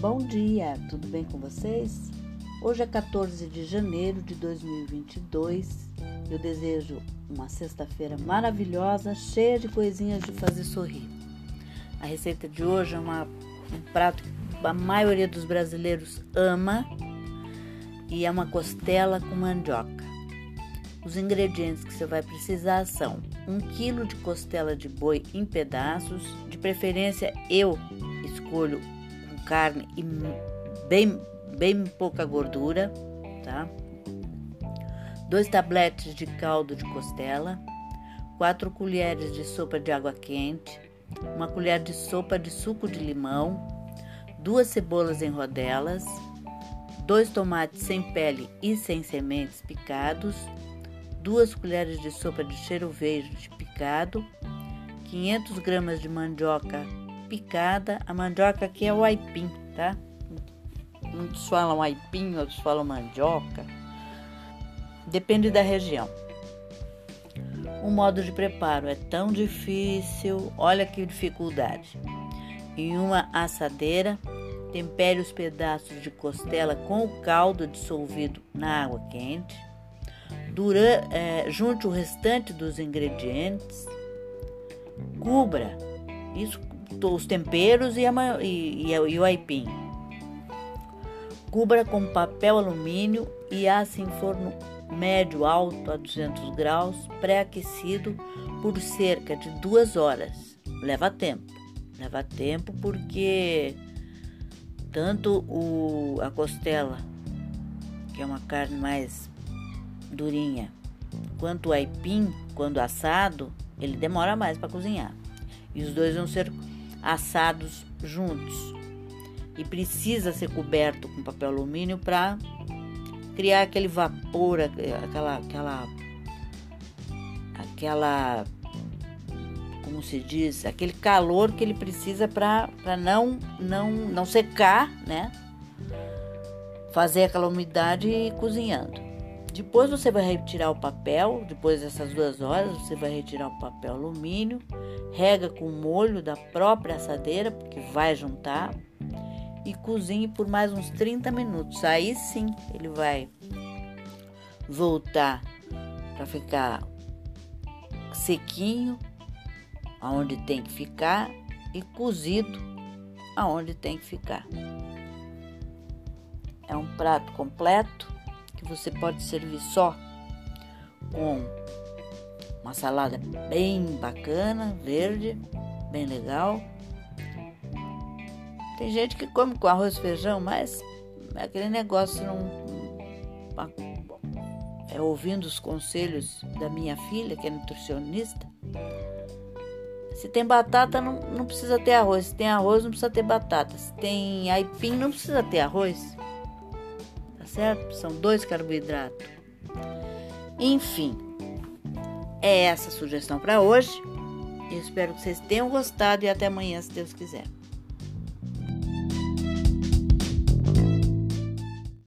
Bom dia, tudo bem com vocês? Hoje é 14 de janeiro de 2022. Eu desejo uma sexta-feira maravilhosa, cheia de coisinhas de fazer sorrir. A receita de hoje é uma, um prato que a maioria dos brasileiros ama e é uma costela com mandioca. Os ingredientes que você vai precisar são 1 kg de costela de boi em pedaços, de preferência eu escolho carne e bem, bem pouca gordura, tá? Dois tabletes de caldo de costela, 4 colheres de sopa de água quente, uma colher de sopa de suco de limão, duas cebolas em rodelas, dois tomates sem pele e sem sementes picados, duas colheres de sopa de cheiro verde picado, 500 gramas de mandioca picada. A mandioca aqui é o aipim, tá? Muitos falam aipim, outros falam mandioca. Depende da região. O modo de preparo é tão difícil, olha que dificuldade. Em uma assadeira, tempere os pedaços de costela com o caldo dissolvido na água quente Dura, é, junte o restante dos ingredientes, cubra isso, os temperos e, a, e, e, o aipim. Cubra com papel alumínio e asse em forno médio alto a 200 graus, pré-aquecido por cerca de duas horas. Leva tempo, leva tempo porque tanto o, a costela, que é uma carne mais durinha. Quanto o aipim, quando assado, ele demora mais para cozinhar. E os dois vão ser assados juntos. E precisa ser coberto com papel alumínio para criar aquele vapor, aquela aquela aquela como se diz, aquele calor que ele precisa para não não não secar, né? Fazer aquela umidade cozinhando. Depois você vai retirar o papel, depois dessas duas horas, você vai retirar o papel alumínio, rega com molho da própria assadeira, porque vai juntar, e cozinhe por mais uns 30 minutos. Aí sim ele vai voltar para ficar sequinho, aonde tem que ficar, e cozido aonde tem que ficar. É um prato completo você pode servir só com uma salada bem bacana, verde, bem legal. Tem gente que come com arroz e feijão, mas é aquele negócio não. É ouvindo os conselhos da minha filha, que é nutricionista. Se tem batata, não, não precisa ter arroz. Se tem arroz, não precisa ter batata. Se tem aipim, não precisa ter arroz certo? São dois carboidratos. Enfim, é essa a sugestão para hoje. Eu espero que vocês tenham gostado e até amanhã, se Deus quiser.